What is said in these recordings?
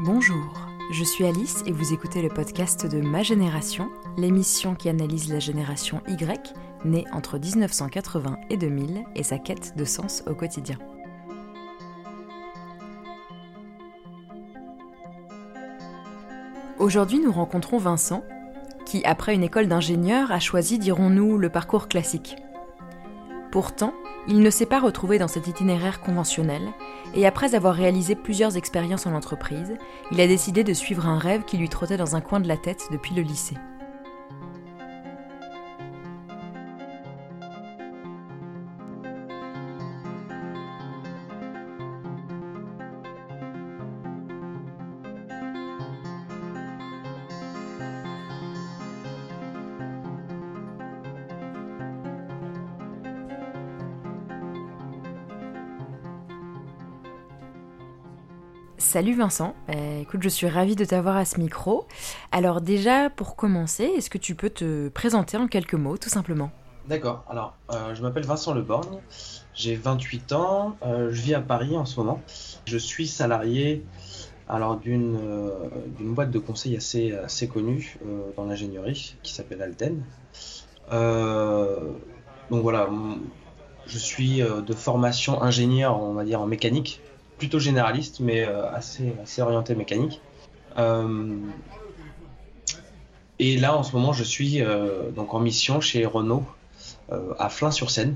Bonjour, je suis Alice et vous écoutez le podcast de Ma Génération, l'émission qui analyse la génération Y, née entre 1980 et 2000, et sa quête de sens au quotidien. Aujourd'hui, nous rencontrons Vincent, qui, après une école d'ingénieur, a choisi, dirons-nous, le parcours classique. Pourtant, il ne s'est pas retrouvé dans cet itinéraire conventionnel, et après avoir réalisé plusieurs expériences en entreprise, il a décidé de suivre un rêve qui lui trottait dans un coin de la tête depuis le lycée. Salut Vincent, euh, écoute, je suis ravie de t'avoir à ce micro. Alors déjà, pour commencer, est-ce que tu peux te présenter en quelques mots, tout simplement? D'accord, alors euh, je m'appelle Vincent Leborgne, j'ai 28 ans, euh, je vis à Paris en ce moment. Je suis salarié alors d'une boîte de conseil assez, assez connue dans l'ingénierie qui s'appelle Alten. donc voilà, je suis de formation ingénieur, on va dire en mécanique, plutôt généraliste, mais euh, assez, assez orienté mécanique. Euh, et là, en ce moment, je suis euh, donc en mission chez Renault à Flins-sur-Seine.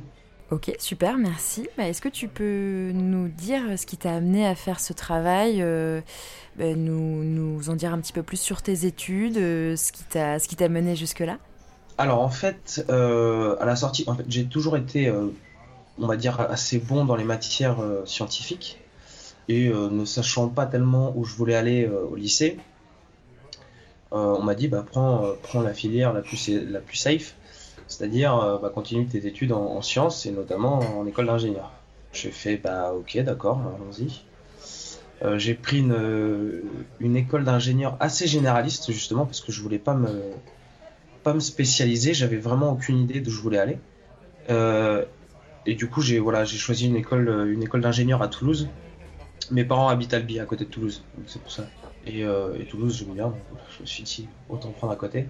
Ok, super, merci. Bah, est-ce que tu peux nous dire ce qui t'a amené à faire ce travail, bah, nous, nous, en dire un petit peu plus sur tes études, ce qui t'a ce qui t'a mené jusque-là? Alors en fait, à la sortie, en fait, j'ai toujours été, on va dire, assez bon dans les matières scientifiques. Et euh, ne sachant pas tellement où je voulais aller euh, au lycée, euh, on m'a dit bah, prends, la filière la plus, safe, c'est-à-dire bah, continue tes études en, sciences et notamment en école d'ingénieur. J'ai fait bah ok d'accord, allons-y. j'ai pris une, école d'ingénieur assez généraliste justement parce que je voulais pas me pas me spécialiser, j'avais vraiment aucune idée d'où je voulais aller. et du coup j'ai choisi une école d'ingénieur à Toulouse mes parents habitent Albi, à côté de Toulouse, c'est pour ça. Et, euh, Toulouse, donc je me suis dit, autant prendre à côté.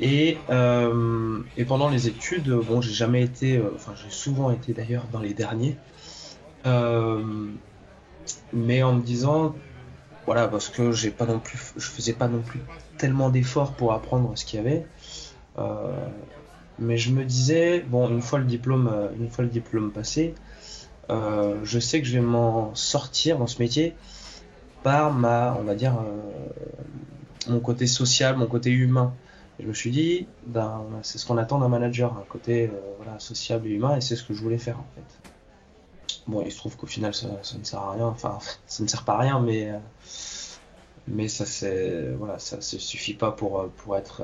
Et, euh, et pendant les études, bon, j'ai jamais été, euh, j'ai souvent été d'ailleurs dans les derniers. mais en me disant, voilà, parce que j'ai pas non plus, je faisais pas non plus tellement d'efforts pour apprendre ce qu'il y avait. mais je me disais, bon, une fois le diplôme, une fois le diplôme passé, euh, je sais que je vais m'en sortir dans ce métier par ma, on va dire, euh, mon côté social, mon côté humain. je me suis dit, ben, c'est ce qu'on attend d'un manager, un côté euh, voilà, sociable et humain, et c'est ce que je voulais faire en fait. Bon, il se trouve qu'au final, ça, ne sert à rien, enfin, ça ne sert pas à rien, mais, mais ça, c'est, voilà, ça ne suffit pas pour, pour être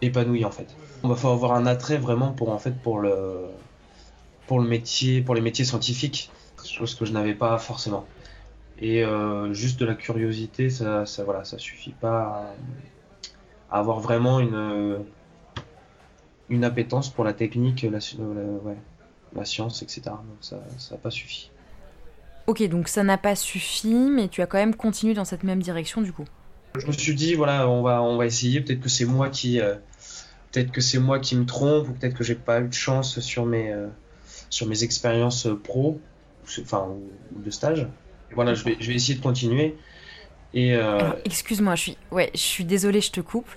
épanoui en fait. On va falloir avoir un attrait vraiment pour, en fait, pour le pour le métier, pour les métiers scientifiques, chose que je n'avais pas forcément. Et euh, juste de la curiosité, ça, ça, voilà, ça suffit pas à, avoir vraiment une, une appétence pour la technique, la, la science, etc. Donc ça n'a pas suffi. Ok, donc ça n'a pas suffi, mais tu as quand même continué dans cette même direction du coup. Je me suis dit, voilà, on va, on va essayer. Peut-être que c'est moi qui, euh, peut-être que c'est moi qui me trompe, ou peut-être que j'ai pas eu de chance sur mes, euh, sur mes expériences pro, enfin, de stage. Voilà, je vais, je vais essayer de continuer. Et euh... excuse-moi, je suis, ouais, je suis désolée, je te coupe.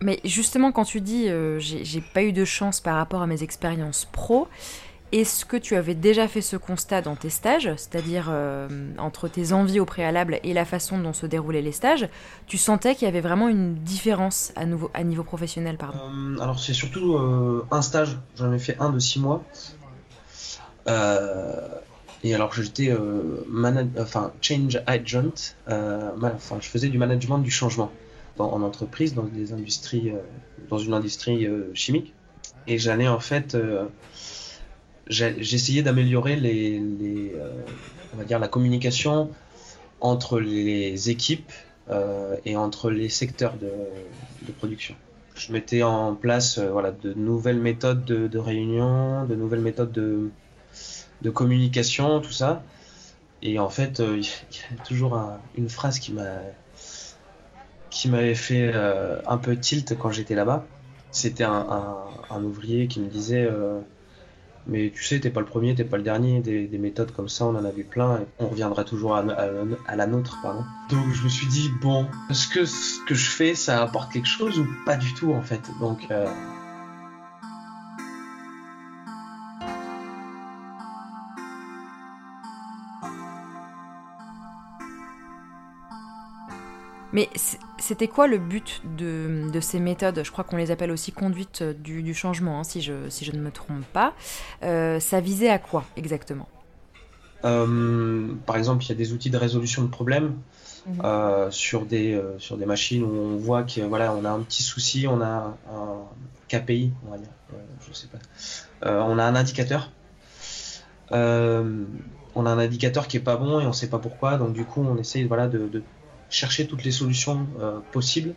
Mais justement, quand tu dis euh, j'ai pas eu de chance par rapport à mes expériences pro, est-ce que tu avais déjà fait ce constat dans tes stages, c'est-à-dire euh, entre tes envies au préalable et la façon dont se déroulaient les stages, tu sentais qu'il y avait vraiment une différence à, nouveau, à niveau professionnel pardon? Euh, Alors c'est surtout un stage, j'en ai fait un de six mois. Et alors j'étais enfin change agent, enfin je faisais du management du changement en entreprise, dans des industries, dans une industrie chimique. Et j'allais en fait j'essayais d'améliorer les, euh, on va dire la communication entre les équipes euh, et entre les secteurs de, production. je mettais en place voilà, de nouvelles méthodes de, réunion, de nouvelles méthodes de, de communication, tout ça. Et en fait, il y a toujours une phrase qui m'a qui m'avait fait un peu tilt quand j'étais là-bas. C'était un, ouvrier qui me disait mais tu sais, t'es pas le premier, t'es pas le dernier. Des, méthodes comme ça, on en a vu plein. Et on reviendra toujours à, la nôtre, pardon. Donc je me suis dit, bon, est-ce que ce que je fais, ça apporte quelque chose ou pas du tout en fait? Donc. Euh, Mais c'était quoi le but de, ces méthodes? Je crois qu'on les appelle aussi conduite du, changement, hein, si, je, si je ne me trompe pas. Euh, ça visait à quoi exactement? Euh, Par exemple, il y a des outils de résolution de problèmes. Mhm. Euh, sur, des, sur des machines où on voit qu'on voilà, on a un petit souci, on a un KPI, on va dire, je sais pas. on a un indicateur. on a un indicateur qui est pas bon et on sait pas pourquoi, donc du coup on essaye voilà, de chercher toutes les solutions euh, possibles,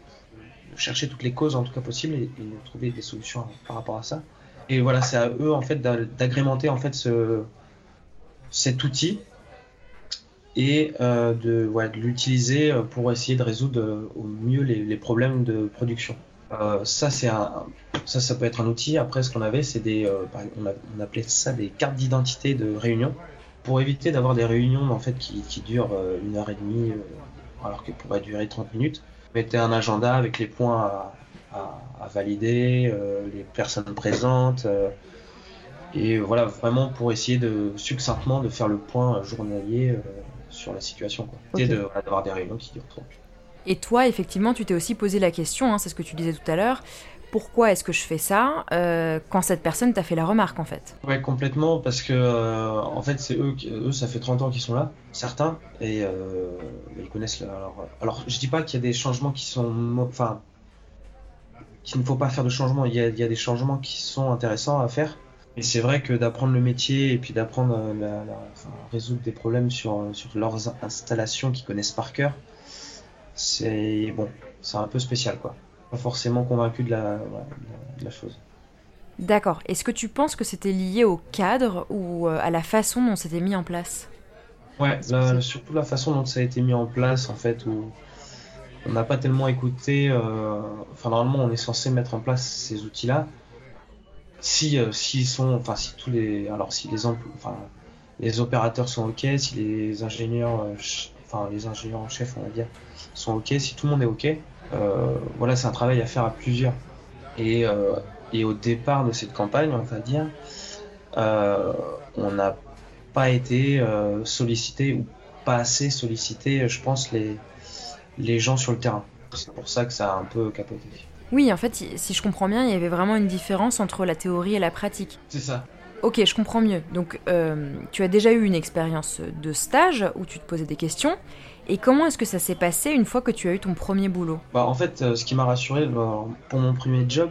chercher toutes les causes en tout cas possibles et, trouver des solutions par rapport à ça. Et voilà, c'est à eux en fait d'agrémenter en fait ce, cet outil et euh, de, l'utiliser pour essayer de résoudre au mieux les, problèmes de production. Euh, ça, c'est ça, ça peut être un outil. Après, ce qu'on avait, c'est des, on, appelait ça des cartes d'identité de réunion pour éviter d'avoir des réunions en fait qui durent une heure et demie, alors qu'elle pourrait durer 30 minutes. Mettez un agenda avec les points à, valider, euh, les personnes présentes, euh, et voilà, vraiment pour essayer de succinctement de faire le point journalier euh, sur la situation. Quoi. Et d'avoir des réunions qui durent trop. Et toi, effectivement, tu t'es aussi posé la question, hein, c'est ce que tu disais tout à l'heure, pourquoi est-ce que je fais ça euh, quand cette personne t'a fait la remarque en fait Ouais, complètement, parce que euh, en fait, c'est eux, eux, ça fait 30 ans qu'ils sont là, certains, et euh, ils connaissent. alors, alors, je dis pas qu'il y a des changements qui sont. Enfin, qu'il ne faut pas faire de changements, il y, a, il y, a, des changements qui sont intéressants à faire. Et c'est vrai que d'apprendre le métier et puis d'apprendre à résoudre des problèmes sur, sur leurs installations qu'ils connaissent par cœur, c'est bon, c'est un peu spécial quoi pas forcément convaincu de la, la chose. D'accord. Est-ce que tu penses que c'était lié au cadre ou euh, à la façon dont c'était mis en place? Ouais, surtout la façon dont ça a été mis en place, en fait, où on n'a pas tellement écouté. Euh, enfin, normalement, on est censé mettre en place ces outils-là. Si, euh, s'ils sont, enfin, si tous les, alors si les, enfin, les opérateurs sont ok, si les ingénieurs, enfin, les ingénieurs en chef, on va dire, sont ok, si tout le monde est ok, euh, voilà, c'est un travail à faire à plusieurs. Et, euh, et, au départ de cette campagne, on va dire, euh, on n'a pas été sollicité ou pas assez sollicité, je pense, les, les gens sur le terrain. C'est pour ça que ça a un peu capoté. Oui, en fait, si je comprends bien, il y avait vraiment une différence entre la théorie et la pratique. C'est ça. Ok, je comprends mieux. Donc, tu as déjà eu une expérience de stage où tu te posais des questions, et comment est-ce que ça s'est passé une fois que tu as eu ton premier boulot? Bah, En fait, euh, ce qui m'a rassuré pour mon premier job,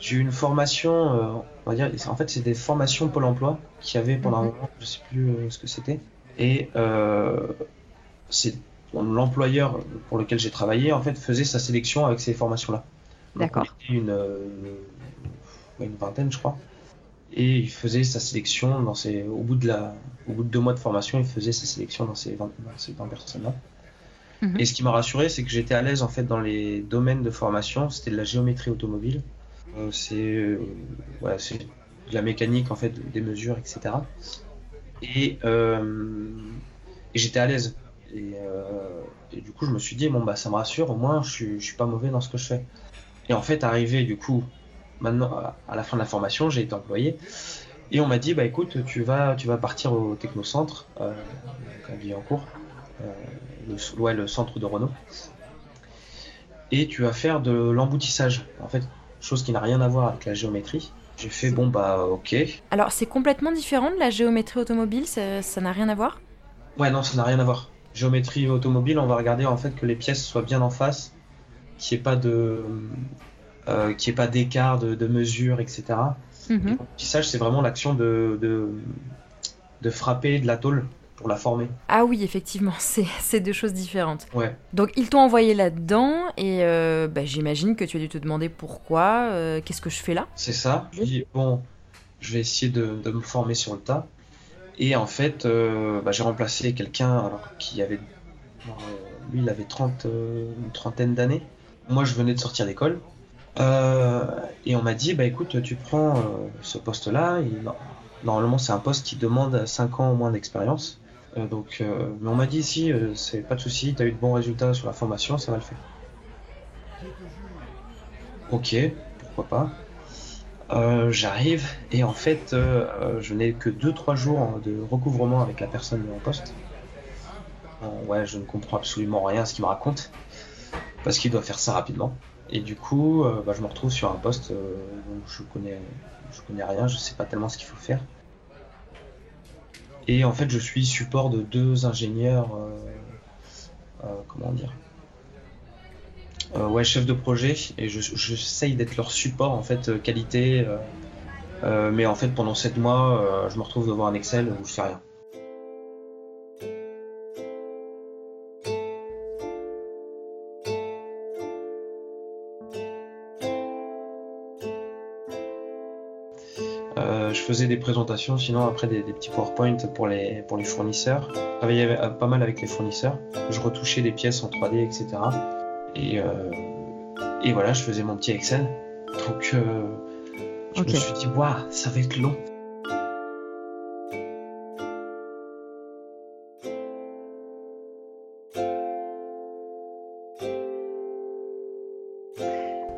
j'ai eu une formation, euh, on va dire, en fait, c'est des formations Pôle emploi qu'il y avait pendant un moment, je sais plus euh, ce que c'était. Et c'est l'employeur pour lequel j'ai travaillé, en fait, faisait sa sélection avec ces formations-là. D'accord. Une, une, vingtaine, je crois. Et il faisait sa sélection dans ses, au, bout de la, au bout de deux mois de formation, il faisait sa sélection dans ces 20, dans ces 20 personnes-là. Mhm. Et ce qui m'a rassuré, c'est que j'étais à l'aise en fait dans les domaines de formation. C'était de la géométrie automobile, euh, c'est euh, de la mécanique en fait, des mesures, etc. Euh, et, j'étais à l'aise. Et, du coup, je me suis dit bon bah ça me rassure, au moins je je suis pas mauvais dans ce que je fais. Et en fait, arrivé du coup, maintenant à la fin de la formation, j'ai été employé. Et on m'a dit, bah écoute, tu vas, tu vas partir au technocentre, euh, à le, ouais, le centre de Renault. Et tu vas faire de l'emboutissage. En fait, chose qui n'a rien à voir avec la géométrie. J'ai fait, bon bah ok. Alors c'est complètement différent de la géométrie automobile, ça n'a rien à voir? Ouais, non, ça n'a rien à voir. Géométrie automobile, on va regarder en fait que les pièces soient bien en face, qu'il n'y ait pas de, euh, qu'il ait pas d'écart de, de mesure, etc. Mm -hmm. L'emboutissage, c'est vraiment l'action de, de, de, frapper de la tôle pour la former. Ah oui, effectivement, c'est deux choses différentes. Ouais. Donc ils t'ont envoyé là-dedans et euh, bah, j'imagine que tu as dû te demander pourquoi, euh, qu'est-ce que je fais là? C'est ça. Je dis, bon, je vais essayer de, de, me former sur le tas. Et en fait, euh, bah, j'ai remplacé quelqu'un qui avait. lui, il avait 30, une trentaine d'années. Moi, je venais de sortir d'école. et on m'a dit, bah écoute, tu prends ce poste-là. Normalement, c'est un poste qui demande 5 ans au moins d'expérience. Euh, donc, euh, mais on m'a dit si, euh, c'est pas de souci, t'as eu de bons résultats sur la formation, ça va le faire. Ok, pourquoi pas. J'arrive et en fait, je n'ai que 2-3 jours de recouvrement avec la personne en poste. ouais, je ne comprends absolument rien à ce qu'il me raconte parce qu'il doit faire ça rapidement. Et du coup, bah, je me retrouve sur un poste où je connais, je connais rien, je sais pas tellement ce qu'il faut faire. Et en fait, je suis support de deux ingénieurs, euh, euh, comment dire, euh, ouais, chef de projet, et j'essaye d'être leur support en fait qualité. mais en fait, pendant sept mois, je me retrouve devant un Excel où je fais rien. Faisais des présentations, sinon après des, petits PowerPoint pour les, pour les fournisseurs. Je travaillais pas mal avec les fournisseurs. Je retouchais des pièces en 3D, etc. Et, euh, et voilà, je faisais mon petit Excel. Donc euh, je me suis dit, waouh, ça va être long.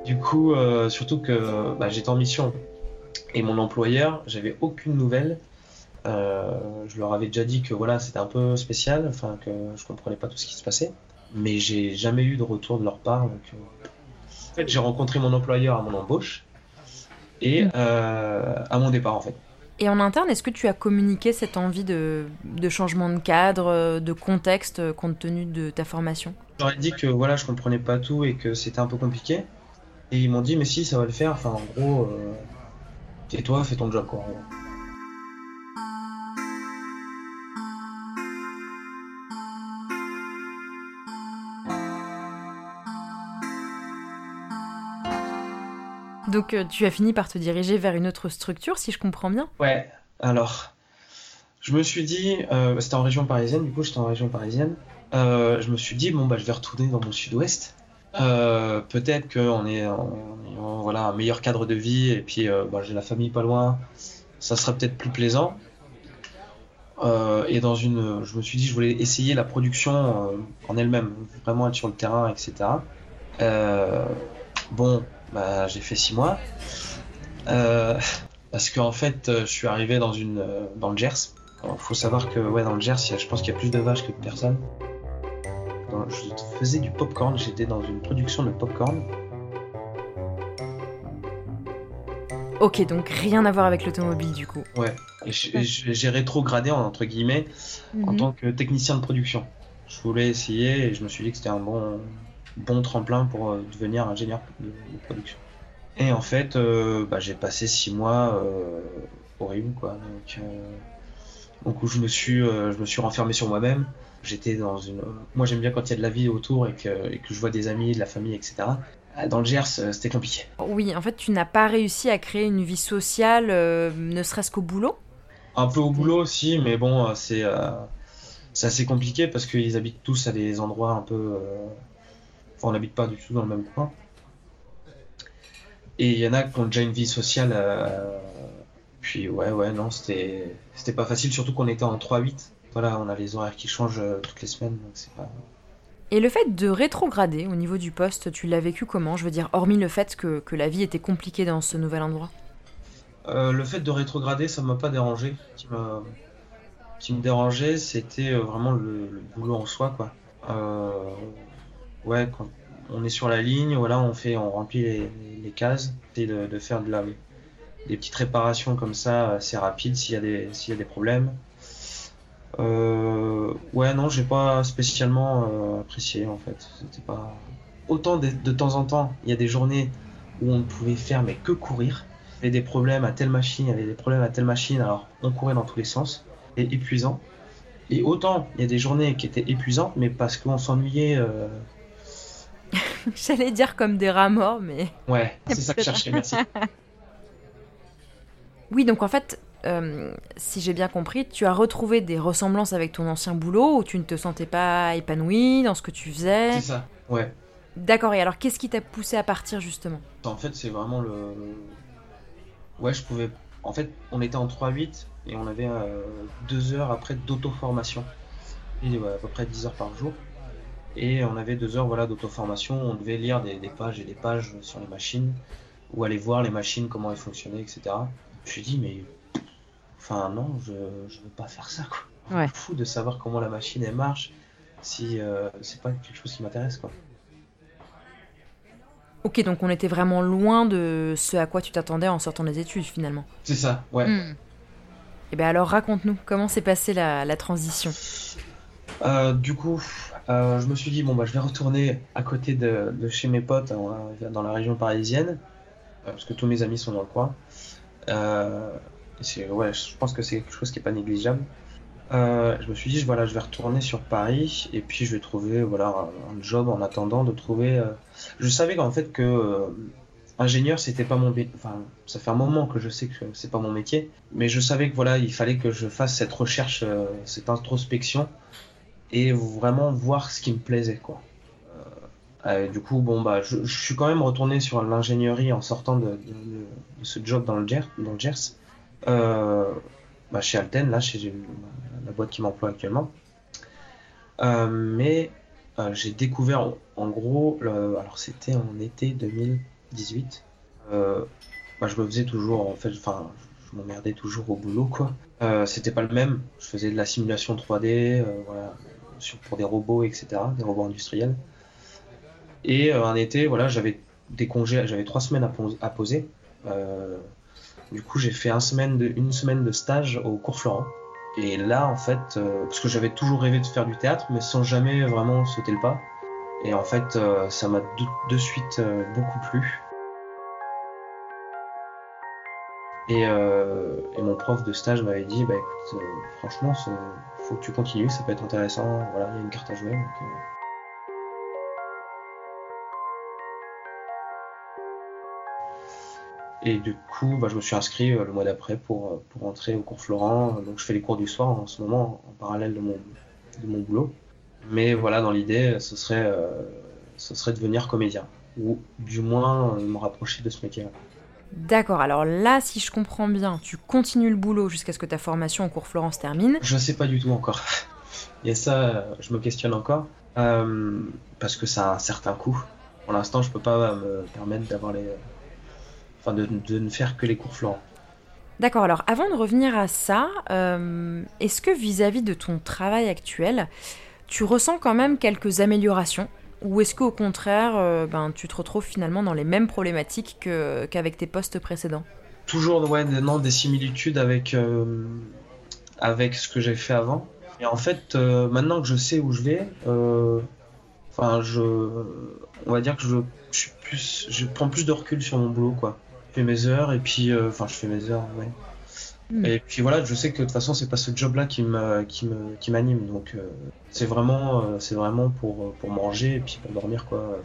Du coup, euh, surtout que bah, j'étais en mission. Et mon employeur, j'avais aucune nouvelle. Euh, je leur avais déjà dit que voilà, c'était un peu spécial, enfin que je comprenais pas tout ce qui se passait, mais j'ai jamais eu de retour de leur part. Donc, euh, en fait, j'ai rencontré mon employeur à mon embauche et mm. euh, à mon départ en fait. Et en interne, est-ce que tu as communiqué cette envie de, de, changement de cadre, de contexte, compte tenu de ta formation? J'aurais dit que voilà, je comprenais pas tout et que c'était un peu compliqué. Et ils m'ont dit, mais si, ça va le faire. Enfin, en gros, et toi, fais ton job, quoi. Donc euh, tu as fini par te diriger vers une autre structure, si je comprends bien? Ouais, alors, je me suis dit, euh, c'était en région parisienne, du coup j'étais en région parisienne, euh, je me suis dit, bon bah je vais retourner dans mon sud-ouest, euh, peut-être qu'on est voilà, un meilleur cadre de vie et puis euh, bah, j'ai la famille pas loin, ça sera peut-être plus plaisant. Euh, et dans une, je me suis dit, je voulais essayer la production en elle-même, vraiment être sur le terrain, etc. bon, bah, j'ai fait six mois parce qu'en fait, je suis arrivé dans une, dans le Gers. Il faut savoir que ouais, dans le Gers, je pense qu'il y a plus de vaches que de personnes je faisais du popcorn, j'étais dans une production de popcorn. Ok, donc rien à voir avec l'automobile du coup. Ouais, et j'ai rétrogradé entre guillemets en mhm. tant que technicien de production. Je voulais essayer et je me suis dit que c'était un bon, bon tremplin pour euh, devenir ingénieur de, production. Et en fait, euh, bah, j'ai passé six mois euh, horrible quoi. Donc, donc où je me suis, je me suis renfermé sur moi-même j'étais dans une. Moi, j'aime bien quand il y a de la vie autour et que, je vois des amis, de la famille, etc. Dans le Gers, euh, c'était compliqué. Oui, en fait, tu n'as pas réussi à créer une vie sociale, euh, ne serait-ce qu'au boulot? Un peu au boulot aussi, mais bon, euh, c'est assez compliqué parce qu'ils habitent tous à des endroits un peu. Enfin, on n'habite pas du tout dans le même coin. Et il y en a qui ont déjà une vie sociale. Puis ouais, ouais, non, c'était pas facile, surtout qu'on était en 3-8 voilà, on a les horaires qui changent euh, toutes les semaines, donc c'est pas. Et le fait de rétrograder au niveau du poste, tu l'as vécu comment? Je veux dire, hormis le fait que, que, la vie était compliquée dans ce nouvel endroit? Euh, Le fait de rétrograder, ça m'a pas dérangé. Ce qui, qui me dérangeait, c'était euh, vraiment le, boulot en soi, quoi. ouais, quand on est sur la ligne, voilà, on fait, on remplit les, cases, et de, de, faire de la, des petites réparations comme ça, assez rapides s'il y, a des, s'il y a des problèmes. Euh, ouais, non, j'ai pas spécialement euh, apprécié en fait. C'était pas autant de, temps en temps. Il y a des journées où on ne pouvait faire mais que courir. Il y avait des problèmes à telle machine, il y avait des problèmes à telle machine. Alors on courait dans tous les sens, et épuisant. Et autant, il y a des journées qui étaient épuisantes, mais parce qu'on s'ennuyait. Euh, J'allais dire comme des rats morts, mais. Ouais, c'est ça que je cherchais, merci. oui, donc en fait, euh, si j'ai bien compris, tu as retrouvé des ressemblances avec ton ancien boulot où tu ne te sentais pas épanoui dans ce que tu faisais. C'est ça, ouais. D'accord, et alors qu'est-ce qui t'a poussé à partir justement? En fait, c'est vraiment le. Ouais, je pouvais. En fait, on était en 3-8 et on avait euh, deux heures après d'auto-formation. Et à peu près 10 heures par jour. Et on avait deux heures voilà, d'auto-formation. On devait lire des, pages et des pages sur les machines ou aller voir les machines, comment elles fonctionnaient, etc. Je me suis dit, mais. Enfin, non, je, je veux pas faire ça, quoi. Ouais. fou de savoir comment la machine elle marche si euh, c'est pas quelque chose qui m'intéresse, quoi. Ok, donc on était vraiment loin de ce à quoi tu t'attendais en sortant des études finalement. C'est ça, ouais. Hmm. Et eh bien alors raconte-nous, comment s'est passée la, transition? Euh, Du coup, euh, je me suis dit, bon, bah, je vais retourner à côté de, chez mes potes hein, dans la région parisienne, euh, parce que tous mes amis sont dans le coin. Ouais, je pense que c'est quelque chose qui n'est pas négligeable. Euh, je me suis dit, voilà, je vais retourner sur Paris et puis je vais trouver voilà, un, job en attendant de trouver. Euh, je savais qu'en fait que euh, ingénieur, c'était pas mon Enfin, ça fait un moment que je sais que c'est pas mon métier, mais je savais que voilà, il fallait que je fasse cette recherche, cette introspection et vraiment voir ce qui me plaisait, quoi. du coup, bon, bah, je, suis quand même retourné sur l'ingénierie en sortant de, ce job dans le. Dans le Gers. Bah, chez Alten, là, chez la boîte qui m'emploie actuellement. Euh, mais euh, j'ai découvert en, gros, alors c'était en été 2018. Euh, bah, je me faisais toujours, en fait, enfin, je m'emmerdais toujours au boulot, quoi. c'était pas le même. Je faisais de la simulation 3D, voilà, pour des robots, etc., des robots industriels. Et un été, voilà, j'avais des congés, j'avais trois semaines à poser. Du coup, j'ai fait une semaine de stage au cours Florent. Et là, en fait, euh, parce que j'avais toujours rêvé de faire du théâtre, mais sans jamais vraiment sauter le pas. Et en fait, euh, ça m'a de, suite euh, beaucoup plu. Et, et, mon prof de stage m'avait dit, bah écoute, franchement, faut que tu continues, ça peut être intéressant. Voilà, il y a une carte à jouer. Donc, Et du coup, bah, je me suis inscrit euh, le mois d'après pour, euh, pour entrer au cours Florent. Donc je fais les cours du soir en ce moment en parallèle de mon, de mon boulot. Mais voilà, dans l'idée, ce serait, euh, ce serait devenir comédien. Ou du moins me rapprocher de ce métier-là. D'accord, alors là, si je comprends bien, tu continues le boulot jusqu'à ce que ta formation au cours Florent se termine Je sais pas du tout encore. Et ça, je me questionne encore. parce que ça a un certain coût. Pour l'instant, je peux pas me permettre d'avoir les, de, ne faire que les cours Florent. D'accord, alors avant de revenir à ça, euh, est-ce que vis-à-vis de ton travail actuel, tu ressens quand même quelques améliorations? Ou est-ce qu'au contraire, euh, ben, tu te retrouves finalement dans les mêmes problématiques qu'avec tes postes précédents? Toujours ouais, non, des similitudes avec, euh, avec ce que j'ai fait avant. Et en fait, maintenant que je sais où je vais, enfin, je, on va dire que je, je, suis plus, je prends plus de recul sur mon boulot, quoi fais mes heures et puis euh, enfin je fais mes heures ouais. Hmm. Et puis voilà, je sais que de toute façon c'est pas ce job-là qui me qui me qui m'anime donc euh, c'est vraiment euh, c'est vraiment pour pour manger et puis pour dormir quoi,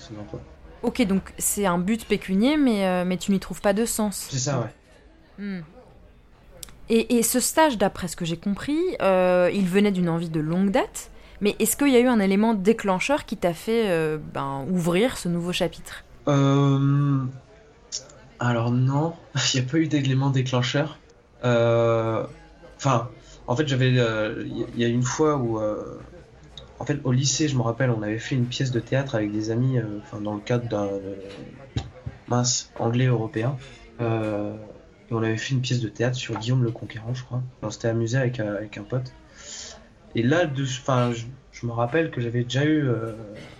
Ok donc c'est un but pécunier mais mais tu n'y trouves pas de sens. C'est ça ouais. Hmm. Et, et, ce stage, d'après ce que j'ai compris, il venait d'une envie de longue date. Mais est-ce qu'il y a eu un élément déclencheur qui t'a fait ben, ouvrir ce nouveau chapitre? Alors non, il n'y a pas eu d'élément déclencheur. Euh, enfin, en fait, j'avais, euh, il y a une fois où, euh, en fait, au lycée, je me rappelle, on avait fait une pièce de théâtre avec des amis, dans le cadre d'un mince anglais européen. et on avait fait une pièce de théâtre sur Guillaume le Conquérant, je crois. On s'était amusé avec, avec un pote. Et là, enfin, je, me rappelle que j'avais déjà eu,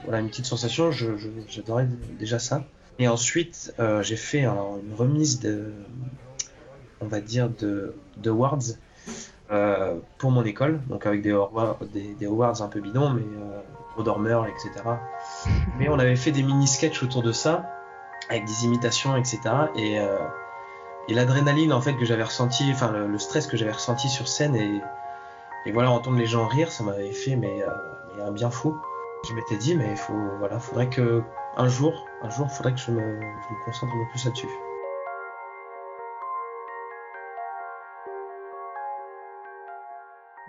voilà, une petite sensation. j'adorais déjà ça. Et ensuite, euh, j'ai fait une remise de, on va dire, de, de awards euh, pour mon école, donc avec des, des, awards un peu bidons, mais au euh, dormeur, etc. Mais on avait fait des mini-sketchs autour de ça, avec des imitations, etc. Et, et l'adrénaline en fait que j'avais ressenti, enfin le, stress que j'avais ressenti sur scène et, Et voilà, entendre les gens rire, ça m'avait fait mais, un bien fou. Je m'étais dit, mais il faut, voilà, faudrait que un jour, un jour, faudrait que je me, je me concentre un peu plus là-dessus.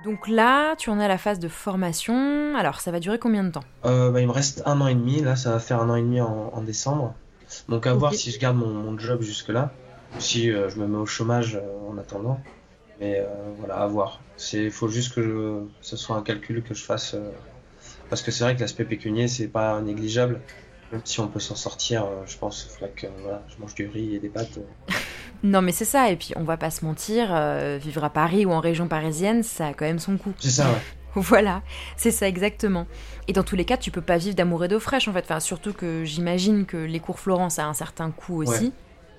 Donc là, tu en es à la phase de formation. Alors, ça va durer combien de temps? Euh, bah, Il me reste un an et demi. Là, ça va faire un an et demi en, décembre. Donc, à voir si je garde mon, job jusque-là. Si euh, je me mets au chômage euh, en attendant. Mais voilà, à voir. Il faut juste que ce soit un calcul que je fasse. parce que c'est vrai que l'aspect pécunier, c'est pas négligeable. Même si on peut s'en sortir, je pense qu'il faudrait que je mange du riz et des pâtes. Non, mais c'est ça. Et puis, on va pas se mentir, euh, vivre à Paris ou en région parisienne, ça a quand même son coût. C'est ça, ouais. Voilà, c'est ça exactement. Et dans tous les cas, tu peux pas vivre d'amour et d'eau fraîche en fait. Enfin, surtout que j'imagine que les cours Florence a un certain coût aussi.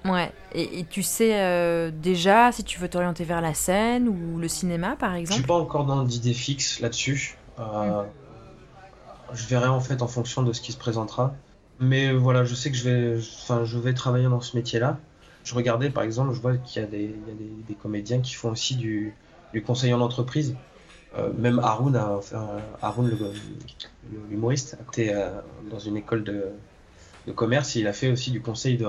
Ouais. Et, tu sais euh, déjà si tu veux t'orienter vers la scène ou le cinéma par exemple Je suis pas encore dans d'idée fixe là-dessus. Euh, mm. Je verrai en fait en fonction de ce qui se présentera. Mais voilà, je sais que je vais, enfin, je vais travailler dans ce métier-là je regardais par exemple, je vois qu'il y a, des, comédiens qui font aussi du, conseil en entreprise. Euh, même Haroun, a, enfin, Haroun l'humoriste, était euh, dans une école de, commerce et il a fait aussi du conseil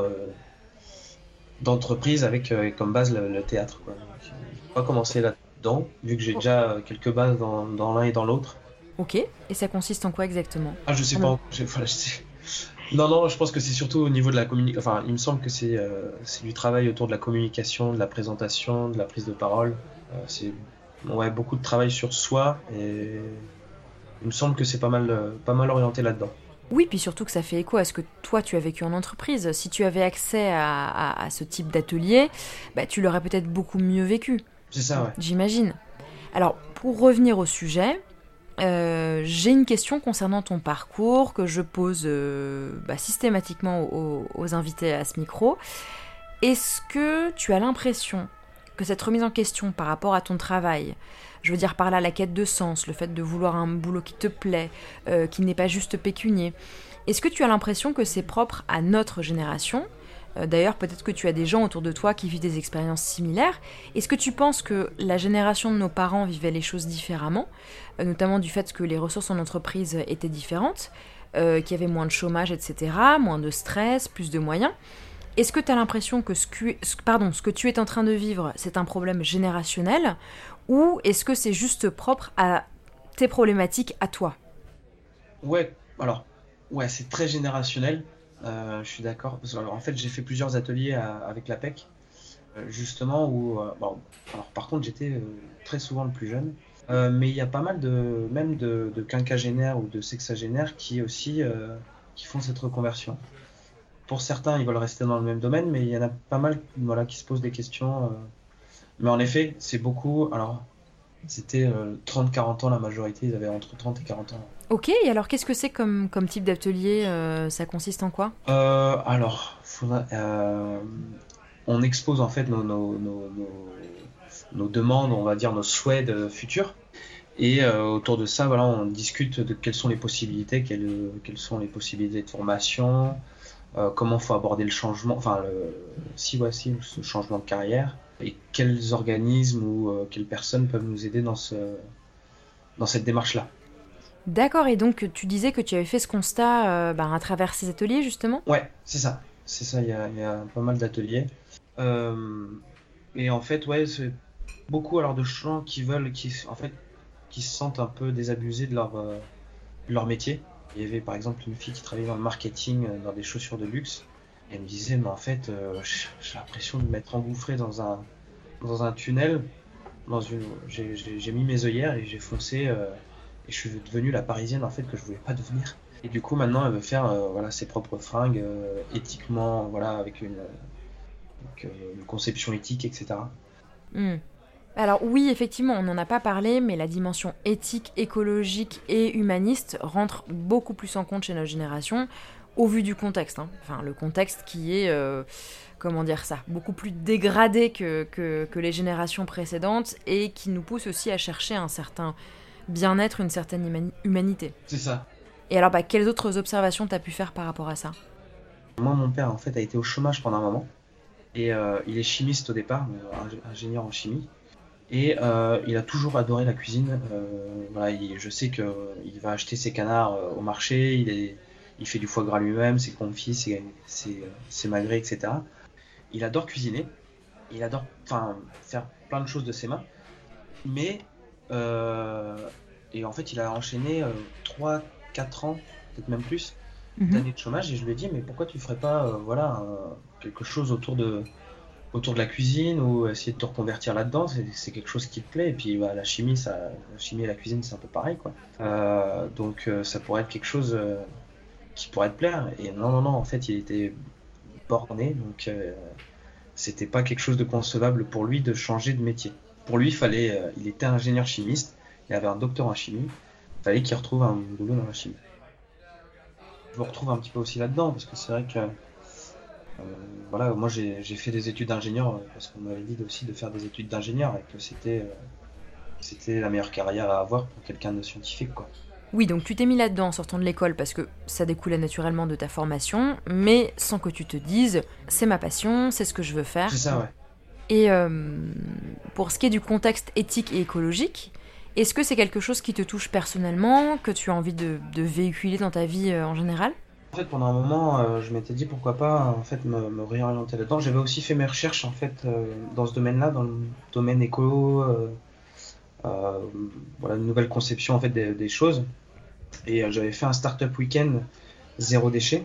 d'entreprise avec euh, comme base le, théâtre. Quoi. Donc, pas commencer là-dedans, vu que j'ai déjà quelques bases dans, l'un et dans l'autre. Ok, et ça consiste en quoi exactement? Ah, je sais pas, je, voilà, je sais. Non, non, je pense que c'est surtout au niveau de la communication. Enfin, il me semble que euh, c'est du travail autour de la communication, de la présentation, de la prise de parole. Euh, c'est ouais, beaucoup de travail sur soi et il me semble que c'est pas mal, euh, pas mal orienté là-dedans. Oui, puis surtout que ça fait écho à ce que toi tu as vécu en entreprise. Si tu avais accès à, ce type d'atelier, bah, tu l'aurais peut-être beaucoup mieux vécu. C'est ça, ouais. J'imagine. Alors, pour revenir au sujet, euh, j'ai une question concernant ton parcours que je pose euh, bah, systématiquement aux, invités à ce micro. Est-ce que tu as l'impression que cette remise en question par rapport à ton travail, je veux dire par là la quête de sens, le fait de vouloir un boulot qui te plaît, euh, qui n'est pas juste pécunier, est-ce que tu as l'impression que c'est propre à notre génération d'ailleurs, peut-être que tu as des gens autour de toi qui vivent des expériences similaires. Est-ce que tu penses que la génération de nos parents vivait les choses différemment, euh, notamment du fait que les ressources en entreprise étaient différentes, euh, qu'il y avait moins de chômage, etc., moins de stress, plus de moyens? Est-ce que tu as l'impression que ce que, pardon, ce que tu es en train de vivre, c'est un problème générationnel, ou est-ce que c'est juste propre à tes problématiques à toi? Ouais, alors, ouais, c'est très générationnel. Euh, je suis d'accord. En fait, j'ai fait plusieurs ateliers avec la PEC, euh, justement, où. Euh, bon, alors, par contre, j'étais très souvent le plus jeune. mais il y a pas mal de. même de, quinquagénaires ou de sexagénaires qui aussi. qui font cette reconversion. Pour certains, ils veulent rester dans le même domaine, mais il y en a pas mal voilà, qui se posent des questions. Mais en effet, c'est beaucoup. Alors, c'était 30-40 ans la majorité, ils avaient entre 30 et 40 ans. Ok, et alors qu'est-ce que c'est comme, comme type d'atelier euh, Ça consiste en quoi? Euh, Alors, euh, on expose en fait nos, nos, demandes, on va dire nos souhaits de futur. Et autour de ça, voilà, on discute de quelles sont les possibilités, quelles, quelles sont les possibilités de formation, comment faut aborder le changement, enfin, le, si voici ce changement de carrière, et quels organismes ou quelles personnes peuvent nous aider dans, ce, dans cette démarche-là. D'accord, et donc tu disais que tu avais fait ce constat euh, bah, à travers ces ateliers justement? Ouais, c'est ça. C'est ça, il y a, pas mal d'ateliers. Euh, et en fait, ouais, c'est beaucoup alors de gens qui veulent, qui, en fait, qui se sentent un peu désabusés de leur, euh, leur métier. Il y avait par exemple une fille qui travaillait dans le marketing, dans des chaussures de luxe. Elle me disait, mais en fait, j'ai l'impression de m'être engouffré dans un, dans un tunnel. Dans une, j'ai mis mes œillères et j'ai foncé et je suis devenue la parisienne en fait que je voulais pas devenir. Et du coup maintenant elle veut faire euh, voilà ses propres fringues euh, éthiquement voilà avec une, euh, une, conception éthique etc. Hmm. Alors oui, effectivement, on n'en a pas parlé, mais la dimension éthique, écologique et humaniste rentre beaucoup plus en compte chez notre génération, au vu du contexte. Hein. Enfin, le contexte qui est, comment dire ça, beaucoup plus dégradé que, que, que, les générations précédentes et qui nous pousse aussi à chercher un certain bien-être, une certaine humanité. C'est ça. Et alors, bah, quelles autres observations t'as pu faire par rapport à ça? Moi, mon père, en fait, a été au chômage pendant un moment. Et euh, il est chimiste au départ, ingénieur en chimie. Et euh, il a toujours adoré la cuisine. voilà, je sais qu'il va acheter ses canards au marché, il, est, il fait du foie gras lui-même, ses confits, ses, ses, magrets, etc. Il adore cuisiner, il adore faire plein de choses de ses mains. Mais, et en fait, il a enchaîné 3-4 ans, peut-être même plus, Mhm. d'années de chômage et je lui ai dit mais pourquoi tu ferais pas euh, voilà quelque chose autour de autour de la cuisine ou essayer de te reconvertir là-dedans? C'est quelque chose qui te plaît et puis bah, la chimie ça la chimie et la cuisine c'est un peu pareil quoi euh, donc euh, ça pourrait être quelque chose qui pourrait te plaire. Et non non non en fait il était borné donc c'était pas quelque chose de concevable pour lui de changer de métier. Pour lui il fallait il était ingénieur chimiste il avait un docteur en chimie il fallait qu'il retrouve un boulot dans la chimie. Je me retrouve un petit peu aussi là-dedans, parce que c'est vrai que euh, voilà, moi j'ai fait des études d'ingénieur euh, parce qu'on m'avait dit aussi de faire des études d'ingénieur et que c'était euh, c'était la meilleure carrière à avoir pour quelqu'un de scientifique quoi. Oui, donc tu t'es mis là-dedans en sortant de l'école parce que ça découlait naturellement de ta formation, mais sans que tu te dises c'est ma passion, c'est ce que je veux faire. C'est ça, ouais. Et pour ce qui est du contexte éthique et écologique, est-ce que c'est quelque chose qui te touche personnellement, que tu as envie de, véhiculer dans ta vie euh, en général? En fait, pendant un moment, euh, je m'étais dit pourquoi pas en fait me, réorienter là-dedans. J'avais aussi fait mes recherches en fait euh, dans ce domaine-là, dans le domaine écolo, voilà, une nouvelle conception en fait des, choses. Et j'avais fait un startup week-end zéro déchet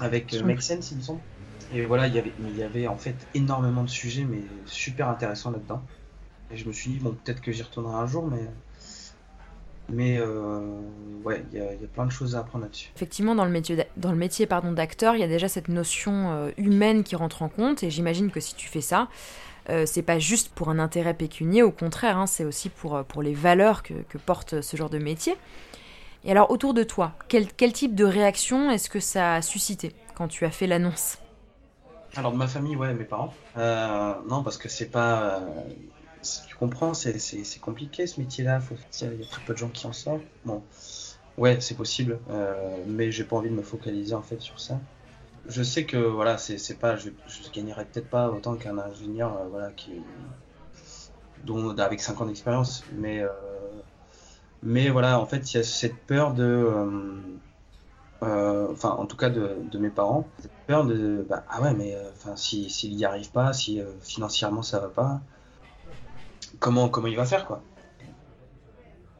avec Make Sense, il me semble. Et voilà, il y avait, il y avait en fait énormément de sujets, mais super intéressants là-dedans. Et je me suis dit, bon, peut-être que j'y retournerai un jour, mais. Mais euh, ouais, il y, a plein de choses à apprendre là-dessus. Effectivement, dans le métier, dans le métier pardon, d'acteur, il y a déjà cette notion euh, humaine qui rentre en compte. Et j'imagine que si tu fais ça, euh, c'est pas juste pour un intérêt pécunier, au contraire, hein, c'est aussi pour, pour les valeurs que, que, porte ce genre de métier. Et alors, autour de toi, quel, quel type de réaction est-ce que ça a suscité quand tu as fait l'annonce? Alors, de ma famille, ouais, mes parents. non, parce que c'est pas tu comprends, c'est compliqué ce métier-là. Il y a très peu de gens qui en sortent. Bon, ouais, c'est possible, euh, mais j'ai pas envie de me focaliser en fait sur ça. Je sais que voilà, c'est pas, je, je gagnerais peut-être pas autant qu'un ingénieur, euh, voilà, qui dont avec 5 ans d'expérience, mais euh, mais voilà, en fait, il y a cette peur de enfin en tout cas de, mes parents, cette peur de bah, ah ouais mais enfin s'il n'y arrive pas, si financièrement ça va pas, comment, comment il va faire, quoi?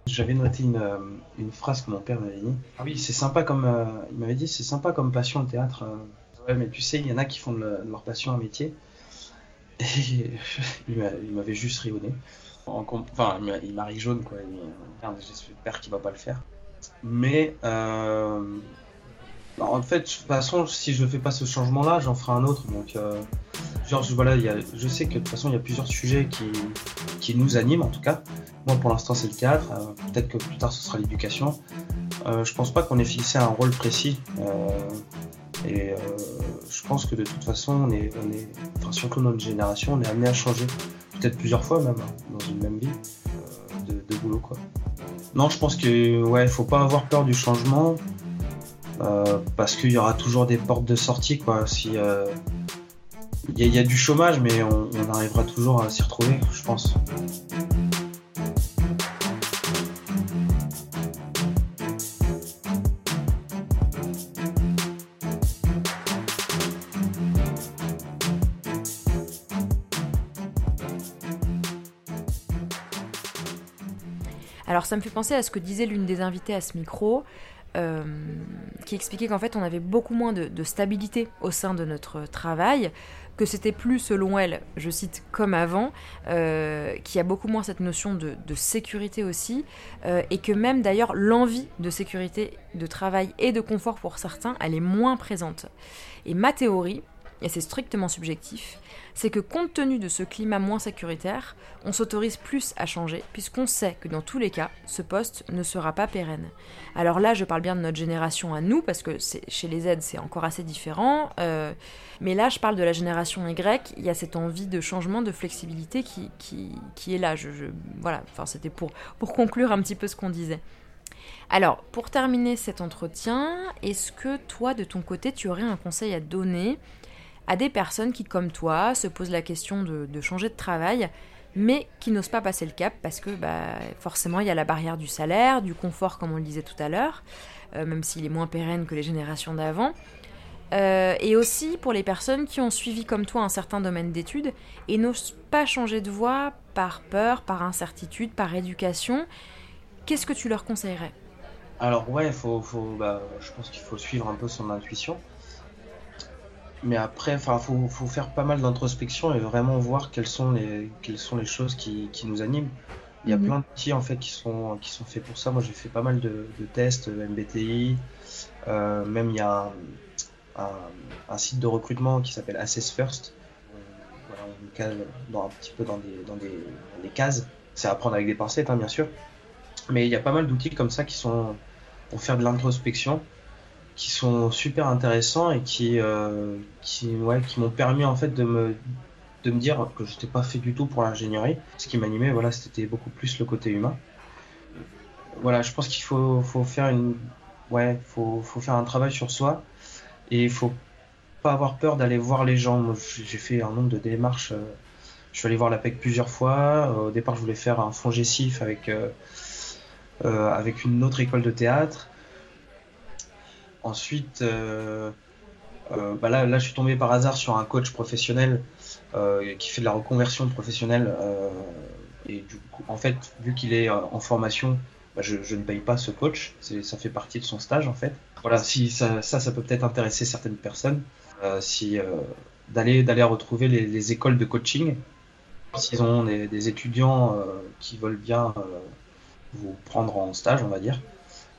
J'avais noté une, euh, phrase que mon père m'avait dit. Ah oui, c'est sympa comme. Euh, il m'avait dit, c'est sympa comme passion le théâtre. Euh. ouais, mais tu sais, il y en a qui font de, leur passion un métier. Et il m'avait juste rionné. Enfin, il m'a ri jaune, quoi. J'espère qu'il va pas le faire. Mais en fait, de toute façon, si je fais pas ce changement-là, j'en ferai un autre. Donc, euh, genre, voilà, je sais que de toute façon, il y a plusieurs sujets qui, qui nous animent, en tout cas. Moi, pour l'instant, c'est le. Euh, peut-être que plus tard, ce sera l'éducation. Euh, je pense pas qu'on ait fixé un rôle précis. Euh, et je pense que de toute façon, on est, on est, surtout notre génération, on est amené à changer. Peut-être plusieurs fois même, hein, dans une même vie de, de, boulot, quoi. Non, je pense que, ouais, faut pas avoir peur du changement. Euh, parce qu'il y aura toujours des portes de sortie quoi. Si euh, il y, a du chômage, mais on arrivera toujours à s'y retrouver, je pense. Ça me fait penser à ce que disait l'une des invitées à ce micro, euh, qui expliquait qu'en fait on avait beaucoup moins de, stabilité au sein de notre travail, que c'était plus selon elle, je cite comme avant, euh, qu'il y a beaucoup moins cette notion de, sécurité aussi, euh, et que même d'ailleurs l'envie de sécurité, de travail et de confort pour certains, elle est moins présente. Et ma théorie, et c'est strictement subjectif, c'est que compte tenu de ce climat moins sécuritaire, on s'autorise plus à changer, puisqu'on sait que dans tous les cas, ce poste ne sera pas pérenne. Alors là, je parle bien de notre génération à nous, parce que chez les Z, c'est encore assez différent, euh, mais là, je parle de la génération Y, il y a cette envie de changement, de flexibilité qui, est là. Voilà, enfin, c'était pour conclure un petit peu ce qu'on disait. Alors, pour terminer cet entretien, est-ce que toi, de ton côté, tu aurais un conseil à donner à des personnes qui, comme toi, se posent la question de, changer de travail, mais qui n'osent pas passer le cap parce que bah, forcément il y a la barrière du salaire, du confort comme on le disait tout à l'heure, euh, même s'il est moins pérenne que les générations d'avant. Euh, et aussi pour les personnes qui ont suivi comme toi un certain domaine d'études et n'osent pas changer de voie par peur, par incertitude, par éducation, qu'est-ce que tu leur conseillerais? Alors ouais, faut, faut, bah, je pense qu'il faut suivre un peu son intuition. Mais après, enfin, faut, faut faire pas mal d'introspection et vraiment voir quelles sont les, quelles sont les choses qui, qui nous animent. Il y a mhm. plein d'outils en fait qui sont, qui sont faits pour ça. Moi, j'ai fait pas mal de, de tests MBTI. Euh, même il y a un, un, site de recrutement qui s'appelle Assess First. Euh, voilà, on cale dans, un petit peu dans des, dans des, dans des cases. C'est à prendre avec des pincettes, hein, bien sûr. Mais il y a pas mal d'outils comme ça qui sont pour faire de l'introspection qui sont super intéressants et qui, euh, qui, ouais, qui m'ont permis en fait de me, de me dire que je n'étais pas fait du tout pour l'ingénierie. Ce qui m'animait, voilà, c'était beaucoup plus le côté humain. Voilà, je pense qu'il faut, faut, faire une, ouais, faut, faut faire un travail sur soi et il faut pas avoir peur d'aller voir les gens. J'ai fait un nombre de démarches. Euh, je suis allé voir l'APEC plusieurs fois. Au départ, je voulais faire un fond gessif avec, euh, avec une autre école de théâtre. Ensuite, euh, euh, bah là, là, je suis tombé par hasard sur un coach professionnel euh, qui fait de la reconversion professionnelle. et du coup, en fait, vu qu'il est en formation, bah, je, ne paye pas ce coach. Ça fait partie de son stage, en fait. Voilà, si ça, ça, peut peut-être intéresser certaines personnes. si d'aller d'aller retrouver les, écoles de coaching s'ils ont des, étudiants qui veulent bien vous prendre en stage, on va dire,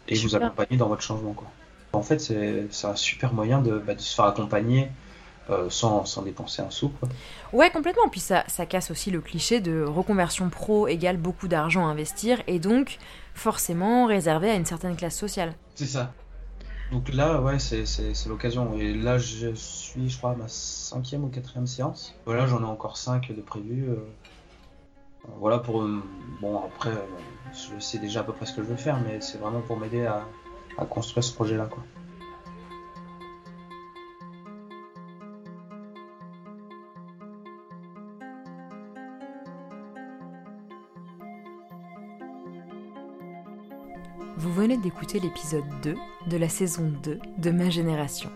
et vous accompagner dans votre changement. Quoi. En fait, c'est un super moyen de, bah, se faire accompagner euh, sans, dépenser un sou. Quoi. Ouais, complètement. Puis ça, ça casse aussi le cliché de reconversion pro égale beaucoup d'argent à investir et donc forcément réservé à une certaine classe sociale. C'est ça. Donc là, ouais, c'est l'occasion. Et là, je suis, je crois, à ma cinquième ou quatrième séance. Voilà, j'en ai encore cinq de prévues. Euh. Voilà pour. Bon, après, je sais déjà à peu près ce que je veux faire, mais c'est vraiment pour m'aider à, à construire ce projet-là. Vous venez d'écouter l'épisode 2 de la saison 2 de Ma Génération.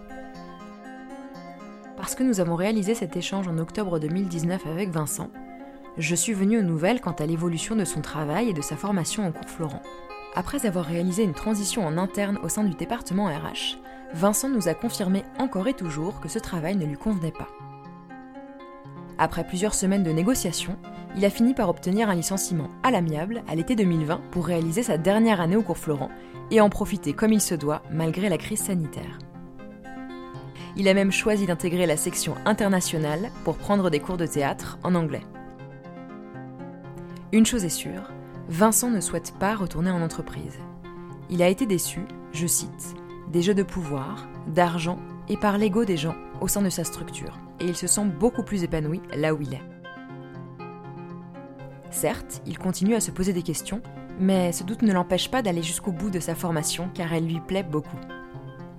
Parce que nous avons réalisé cet échange en octobre 2019 avec Vincent, je suis venue aux nouvelles quant à l'évolution de son travail et de sa formation en cours Florent. Après avoir réalisé une transition en interne au sein du département RH, Vincent nous a confirmé encore et toujours que ce travail ne lui convenait pas. Après plusieurs semaines de négociations, il a fini par obtenir un licenciement à l'amiable à l'été 2020 pour réaliser sa dernière année au cours Florent et en profiter comme il se doit malgré la crise sanitaire. Il a même choisi d'intégrer la section internationale pour prendre des cours de théâtre en anglais. Une chose est sûre, Vincent ne souhaite pas retourner en entreprise. Il a été déçu, je cite, des jeux de pouvoir, d'argent et par l'ego des gens au sein de sa structure, et il se sent beaucoup plus épanoui là où il est. Certes, il continue à se poser des questions, mais ce doute ne l'empêche pas d'aller jusqu'au bout de sa formation car elle lui plaît beaucoup.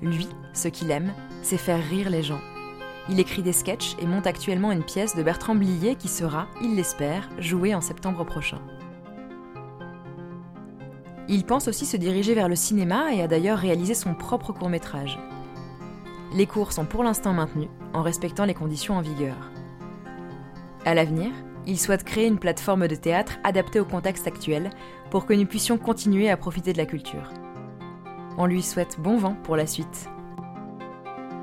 Lui, ce qu'il aime, c'est faire rire les gens. Il écrit des sketchs et monte actuellement une pièce de Bertrand Blier qui sera, il l'espère, jouée en septembre prochain. Il pense aussi se diriger vers le cinéma et a d'ailleurs réalisé son propre court métrage. Les cours sont pour l'instant maintenus, en respectant les conditions en vigueur. À l'avenir, il souhaite créer une plateforme de théâtre adaptée au contexte actuel pour que nous puissions continuer à profiter de la culture. On lui souhaite bon vent pour la suite.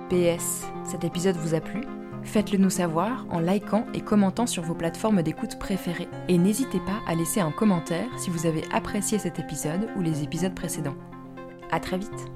PS, cet épisode vous a plu? Faites-le nous savoir en likant et commentant sur vos plateformes d'écoute préférées. Et n'hésitez pas à laisser un commentaire si vous avez apprécié cet épisode ou les épisodes précédents. A très vite